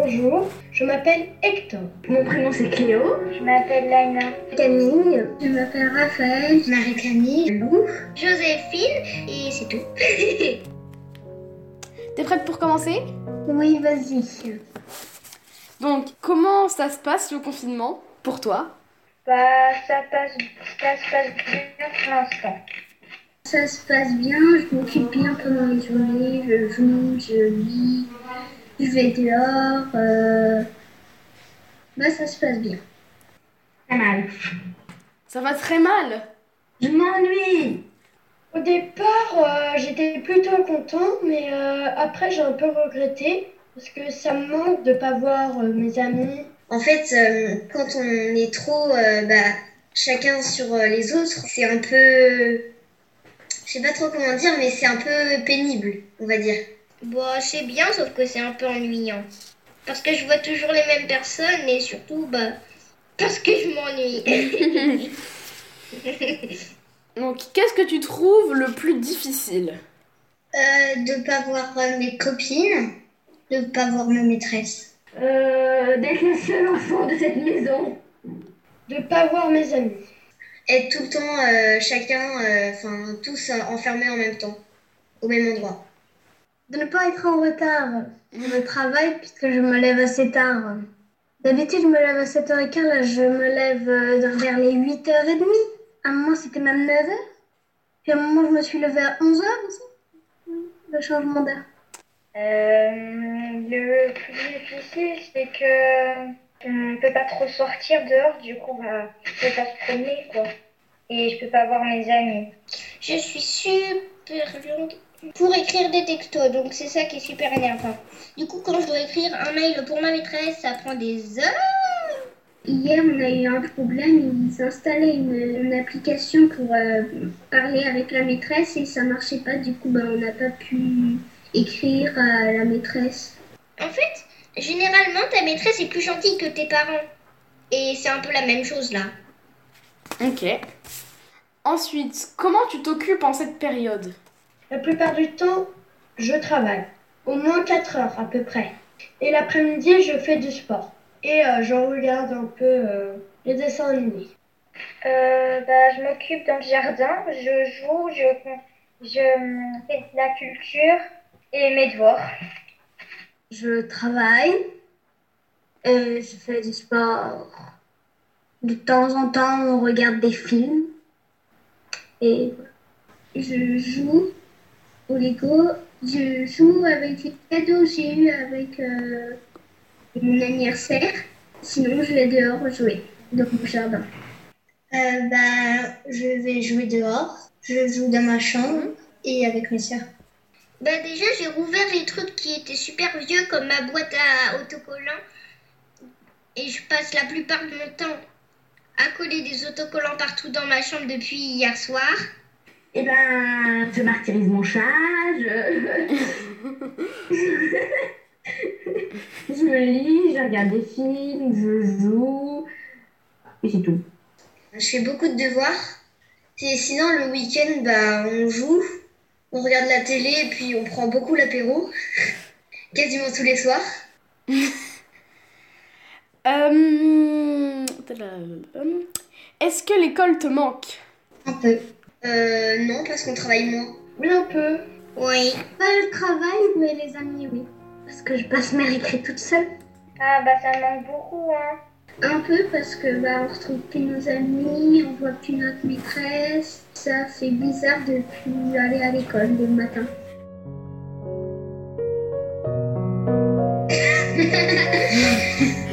Bonjour, je m'appelle Hector. Mon prénom c'est Cléo. Je m'appelle Laina. Camille. Je m'appelle Raphaël. Marie-Camille. Lou. Joséphine. Et c'est tout. T'es prête pour commencer? Oui, vas-y. Donc, comment ça se passe le confinement? Pour toi? Bah, ça, passe, ça se passe bien pour l'instant. Ça se passe bien, je m'occupe bien pendant les journées, je joue, je lis, je vais dehors. Euh... Bah, ça se passe bien. Très mal. Ça va très mal Je m'ennuie Au départ, euh, j'étais plutôt content, mais euh, après j'ai un peu regretté parce que ça me manque de pas voir euh, mes amis. En fait, quand on est trop bah, chacun sur les autres, c'est un peu je sais pas trop comment dire, mais c'est un peu pénible, on va dire. Bon, c'est bien, sauf que c'est un peu ennuyant. Parce que je vois toujours les mêmes personnes et surtout, bah, parce que je m'ennuie. Donc, qu'est-ce que tu trouves le plus difficile? Euh, De pas voir mes copines, de pas voir ma maîtresse. Euh, d'être le seul enfant de cette maison. De pas voir mes amis être tout le temps euh, chacun, euh, enfin tous euh, enfermés en même temps, au même endroit. De ne pas être en retard dans le travail puisque je me lève assez tard. D'habitude, je me lève à 7h15, là je me lève vers les 8h30. À un moment, c'était même 9h. Puis à un moment, je me suis levée à 11h aussi. Le changement d'heure. le plus difficile, c'est que on ne peut pas trop sortir dehors, du coup, bah, je peux pas se promener, quoi. Et je peux pas voir mes amis. Je suis super longue pour écrire des textos, donc c'est ça qui est super énervant. Du coup, quand je dois écrire un mail pour ma maîtresse, ça prend des heures. Hier, on a eu un problème. Ils installaient une, une application pour euh, parler avec la maîtresse et ça marchait pas. Du coup, bah, on n'a pas pu écrire à la maîtresse. En fait, Généralement, ta maîtresse est plus gentille que tes parents. Et c'est un peu la même chose là. Ok. Ensuite, comment tu t'occupes en cette période? La plupart du temps, je travaille. Au moins 4 heures à peu près. Et l'après-midi, je fais du sport. Et euh, je regarde un peu euh, les dessins animés. Euh, bah, je m'occupe dans le jardin, je joue, je, je fais de la culture et mes devoirs je travaille, et je fais du sport. De temps en temps, on regarde des films. Et je joue au Lego. Je joue avec les cadeaux que j'ai eu avec euh, mon anniversaire. Sinon, je vais dehors jouer dans mon jardin. Euh, bah, je vais jouer dehors. Je joue dans ma chambre et avec mes soeurs. Bah déjà j'ai rouvert les trucs qui étaient super vieux comme ma boîte à autocollants et je passe la plupart de mon temps à coller des autocollants partout dans ma chambre depuis hier soir. Eh ben, je martyrise mon chat, je... je lis, je regarde des films, je joue, et c'est tout. Je fais beaucoup de devoirs. Et sinon, le week-end, bah, on joue on regarde la télé et puis on prend beaucoup l'apéro, quasiment tous les soirs. Euh, est-ce que l'école te manque? Un peu. Euh, non, parce qu'on travaille moins. Oui, un peu. Oui. Pas le travail, mais les amis, oui. Parce que je passe mes récré toute seule. Ah bah ça manque beaucoup, hein. Un peu parce que bah, on retrouve plus nos amis, on voit plus notre maîtresse. Ça fait bizarre de plus aller à l'école le matin.